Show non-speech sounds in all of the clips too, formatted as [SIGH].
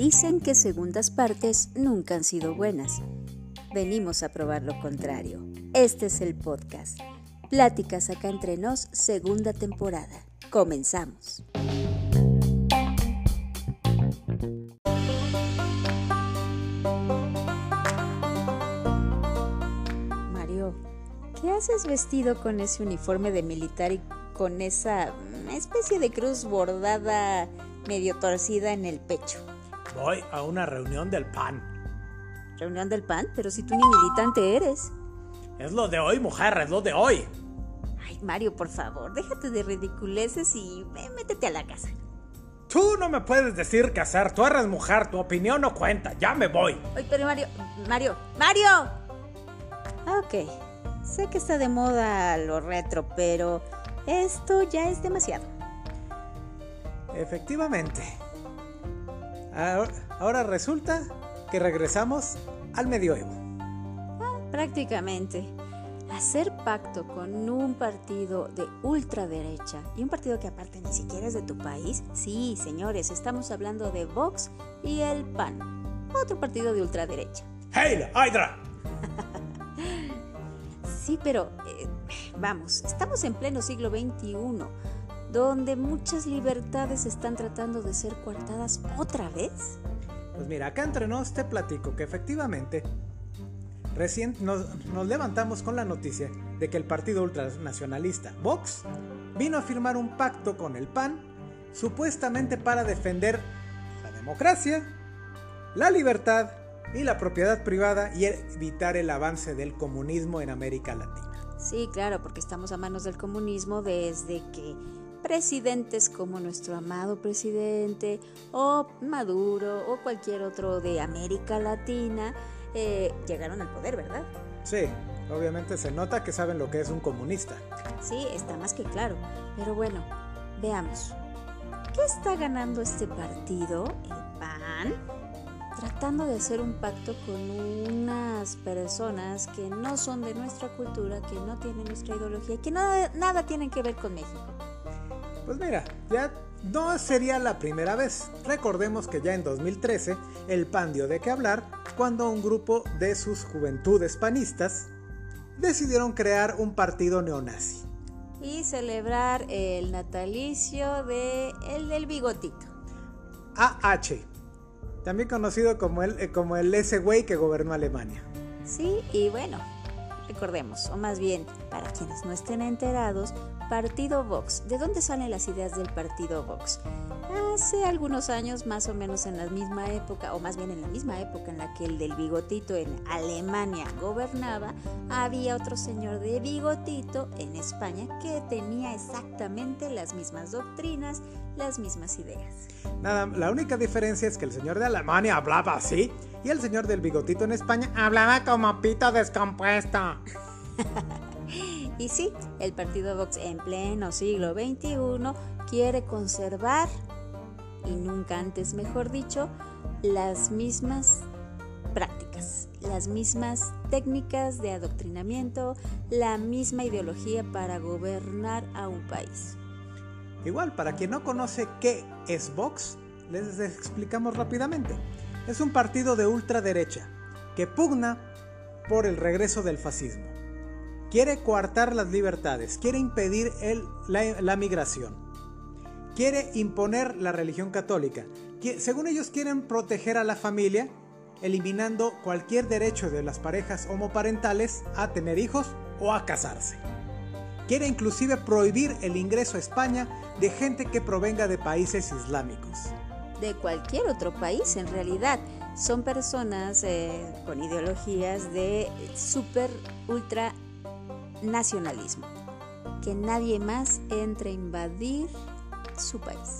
Dicen que segundas partes nunca han sido buenas. Venimos a probar lo contrario. Este es el podcast. Pláticas acá entre nos, segunda temporada. Comenzamos. Mario, ¿qué haces vestido con ese uniforme de militar y con esa especie de cruz bordada medio torcida en el pecho? Voy a una reunión del PAN. ¿Reunión del PAN? Pero si tú ni militante eres. Es lo de hoy, mujer, es lo de hoy. Ay, Mario, por favor, déjate de ridiculeces y métete a la casa. Tú no me puedes decir qué hacer, tú eres mujer, tu opinión no cuenta, ya me voy. Oye, pero Mario, Mario, Mario. Ok, sé que está de moda lo retro, pero esto ya es demasiado. Efectivamente. Ahora resulta que regresamos al medioevo. Ah, prácticamente. Hacer pacto con un partido de ultraderecha y un partido que aparte ni siquiera es de tu país. Sí, señores, estamos hablando de Vox y el PAN, otro partido de ultraderecha. ¡Hey, Hydra! sí, pero eh, vamos, estamos en pleno siglo XXI donde muchas libertades están tratando de ser coartadas otra vez? Pues mira, acá entre nos te platico que efectivamente recién nos, levantamos con la noticia de que el partido ultranacionalista Vox vino a firmar un pacto con el PAN supuestamente para defender la democracia, la libertad y la propiedad privada y evitar el avance del comunismo en América Latina. Sí, claro, porque estamos a manos del comunismo desde que presidentes como nuestro amado presidente o Maduro o cualquier otro de América Latina eh, llegaron al poder, ¿verdad? Sí, obviamente se nota que saben lo que es un comunista. Sí, está más que claro. Pero bueno, veamos. ¿Qué está ganando este partido, el PAN? Tratando de hacer un pacto con unas personas que no son de nuestra cultura, que no tienen nuestra ideología que nada, nada tienen que ver con México. Pues mira, ya no sería la primera vez. Recordemos que ya en 2013 el PAN dio de qué hablar cuando un grupo de sus juventudes panistas decidieron crear un partido neonazi. Y celebrar el natalicio de el del bigotito. AH, también conocido como el, eh, como el ese güey que gobernó Alemania. Sí, y bueno, recordemos, o más bien, para quienes no estén enterados, Partido Vox. ¿De dónde salen las ideas del Partido Vox? Hace algunos años, más o menos en la misma época, o más bien en la misma época en la que el del bigotito en Alemania gobernaba, había otro señor de bigotito en España que tenía exactamente las mismas doctrinas, las mismas ideas. Nada, la única diferencia es que el señor de Alemania hablaba así y el señor del bigotito en España hablaba como pito descompuesto. [LAUGHS] Y sí, el partido Vox en pleno siglo XXI quiere conservar, y nunca antes mejor dicho, las mismas prácticas, las mismas técnicas de adoctrinamiento, la misma ideología para gobernar a un país. Igual, para quien no conoce qué es Vox, les explicamos rápidamente. Es un partido de ultraderecha que pugna por el regreso del fascismo quiere coartar las libertades, quiere impedir la, migración, quiere imponer la religión católica. según ellos quieren proteger a la familia, eliminando cualquier derecho de las parejas homoparentales a tener hijos o a casarse. Quiere inclusive prohibir el ingreso a España de gente que provenga de países islámicos. De cualquier otro país en realidad. Son personas eh, con ideologías de super ultra nacionalismo, que nadie más entre a invadir su país.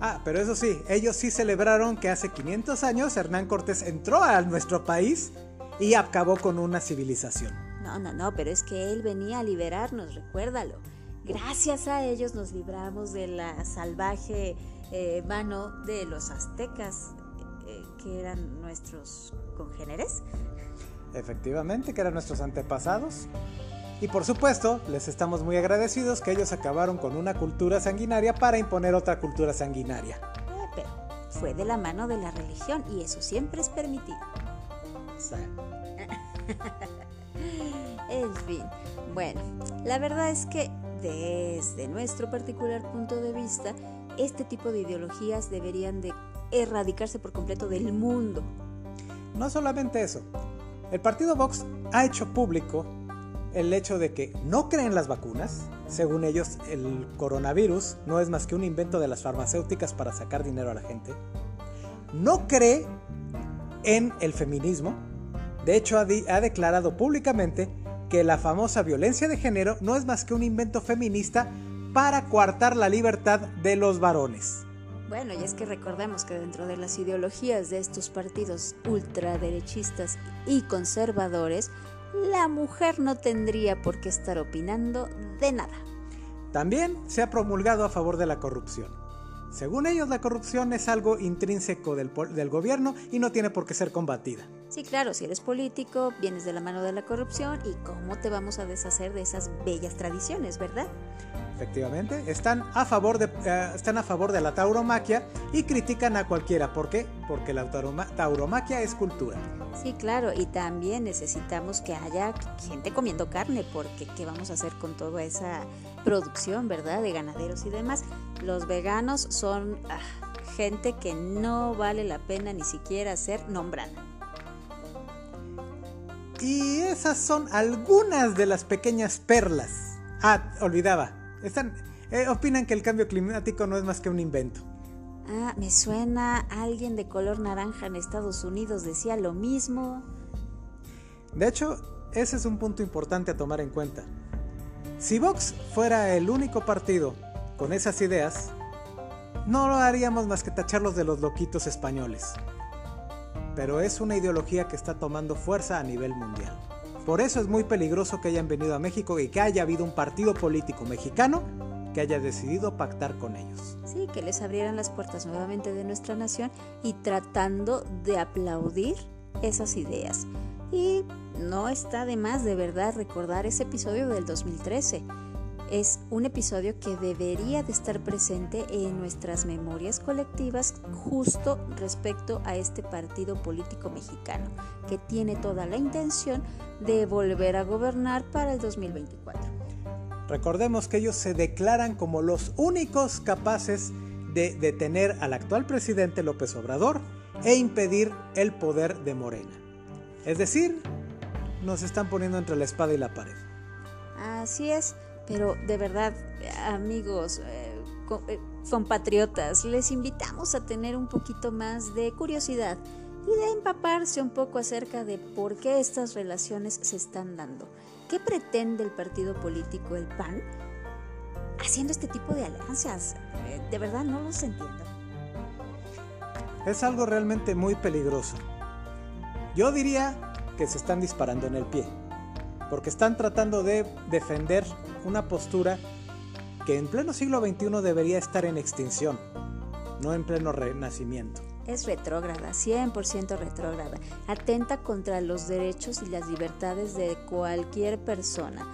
Ah, pero eso sí, ellos sí celebraron que hace 500 años Hernán Cortés entró a nuestro país y acabó con una civilización. No, no, no, pero es que él venía a liberarnos, recuérdalo. Gracias a ellos nos libramos de la salvaje eh, mano de los aztecas, eh, que eran nuestros congéneres. Efectivamente, que eran nuestros antepasados. Y por supuesto, les estamos muy agradecidos que ellos acabaron con una cultura sanguinaria para imponer otra cultura sanguinaria. Eh, pero fue de la mano de la religión y eso siempre es permitido. [LAUGHS] en fin, bueno, la verdad es que desde nuestro particular punto de vista, este tipo de ideologías deberían de erradicarse por completo del mundo. No solamente eso, el partido Vox ha hecho público el hecho de que no creen las vacunas. Según ellos, el coronavirus no es más que un invento de las farmacéuticas para sacar dinero a la gente. No cree en el feminismo. De hecho, ha, ha declarado públicamente que la famosa violencia de género no es más que un invento feminista para coartar la libertad de los varones. Bueno, y es que recordemos que dentro de las ideologías de estos partidos ultraderechistas y conservadores, la mujer no tendría por qué estar opinando de nada. También se ha promulgado a favor de la corrupción. Según ellos, la corrupción es algo intrínseco del, del, gobierno y no tiene por qué ser combatida. Sí, claro, si eres político, vienes de la mano de la corrupción y cómo te vamos a deshacer de esas bellas tradiciones, ¿verdad? Efectivamente, están a favor de, uh, están a favor de la tauromaquia y critican a cualquiera. ¿Por qué? Porque la tauromaquia es cultura. Sí, claro, y también necesitamos que haya gente comiendo carne, porque ¿qué vamos a hacer con toda esa producción, verdad? De ganaderos y demás. Los veganos son ah, gente que no vale la pena ni siquiera ser nombrada. Y esas son algunas de las pequeñas perlas. Ah, olvidaba, están, eh, opinan que el cambio climático no es más que un invento. Ah, me suena alguien de color naranja en Estados Unidos decía lo mismo. De hecho, ese es un punto importante a tomar en cuenta. Si Vox fuera el único partido con esas ideas, no lo haríamos más que tacharlos de los loquitos españoles. Pero es una ideología que está tomando fuerza a nivel mundial. Por eso es muy peligroso que hayan venido a México y que haya habido un partido político mexicano que haya decidido pactar con ellos. Sí, que les abrieran las puertas nuevamente de nuestra nación y tratando de aplaudir esas ideas. Y no está de más de verdad recordar ese episodio del 2013 es un episodio que debería de estar presente en nuestras memorias colectivas justo respecto a este partido político mexicano que tiene toda la intención de volver a gobernar para el 2024. Recordemos que ellos se declaran como los únicos capaces de detener al actual presidente López Obrador e impedir el poder de Morena. Es decir, nos están poniendo entre la espada y la pared. Así es. Pero de verdad, amigos, eh, eh, compatriotas, les invitamos a tener un poquito más de curiosidad y de empaparse un poco acerca de por qué estas relaciones se están dando. ¿Qué pretende el partido político, el PAN, haciendo este tipo de alianzas? Eh, de verdad no los entiendo. Es algo realmente muy peligroso. Yo diría que se están disparando en el pie porque están tratando de defender una postura que en pleno siglo XXI debería estar en extinción, no en pleno renacimiento. Es retrógrada, 100% retrógrada. Atenta contra los derechos y las libertades de cualquier persona.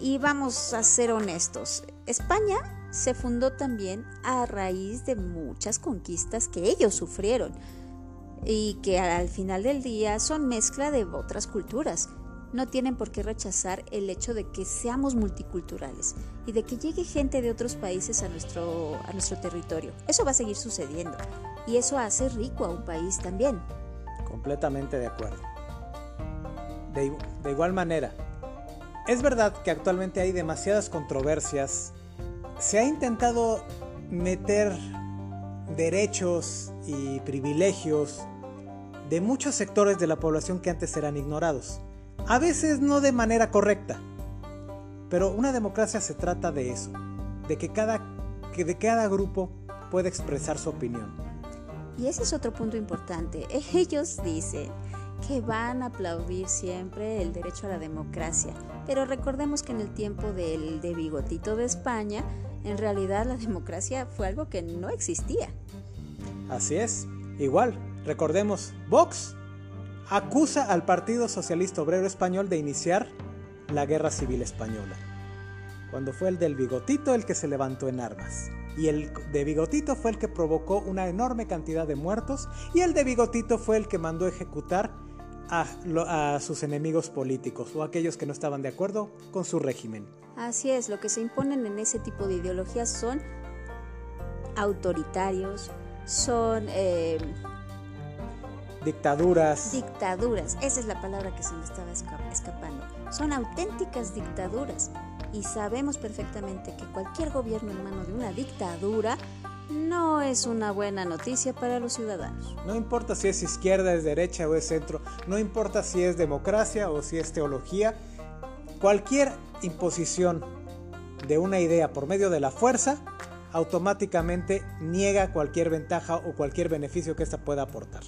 Y vamos a ser honestos, España se fundó también a raíz de muchas conquistas que ellos sufrieron y que al final del día son mezcla de otras culturas no tienen por qué rechazar el hecho de que seamos multiculturales y de que llegue gente de otros países a nuestro, a nuestro territorio. Eso va a seguir sucediendo y eso hace rico a un país también. Completamente de acuerdo. De, de igual manera, es verdad que actualmente hay demasiadas controversias. Se ha intentado meter derechos y privilegios de muchos sectores de la población que antes eran ignorados. A veces no de manera correcta. Pero una democracia se trata de eso, de que cada, que de cada grupo pueda expresar su opinión. Y ese es otro punto importante. [LAUGHS] Ellos dicen que van a aplaudir siempre el derecho a la democracia, pero recordemos que en el tiempo del de bigotito de España, en realidad la [LAUGHS] democracia fue algo que no existía. Así es. Igual, recordemos, Vox acusa al Partido Socialista Obrero Español de iniciar la Guerra Civil Española, cuando fue el del bigotito el que se levantó en armas. Y el de Bigotito fue el que provocó una enorme cantidad de muertos y el de Bigotito fue el que mandó ejecutar a, sus enemigos políticos o aquellos que no estaban de acuerdo con su régimen. Así es, lo que se imponen en ese tipo de ideologías son autoritarios, son... Eh, dictaduras. Dictaduras, esa es la palabra que se me estaba escapando. Son auténticas dictaduras y sabemos perfectamente que cualquier gobierno en mano de una dictadura no es una buena noticia para los ciudadanos. No importa si es izquierda, es derecha o es centro, no importa si es democracia o si es teología, cualquier imposición de una idea por medio de la fuerza automáticamente niega cualquier ventaja o cualquier beneficio que ésta pueda aportar.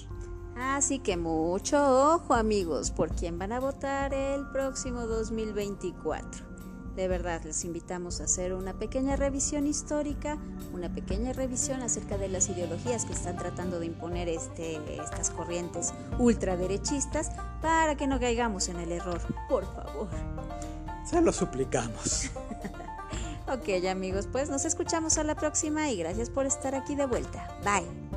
Así que mucho ojo amigos por quién van a votar el próximo 2024. De verdad, les invitamos a hacer una pequeña revisión histórica, una pequeña revisión acerca de las ideologías que están tratando de imponer este, estas corrientes ultraderechistas para que no caigamos en el error, por favor. Se lo suplicamos. [LAUGHS] ok, amigos, pues nos escuchamos a la próxima y gracias por estar aquí de vuelta. Bye.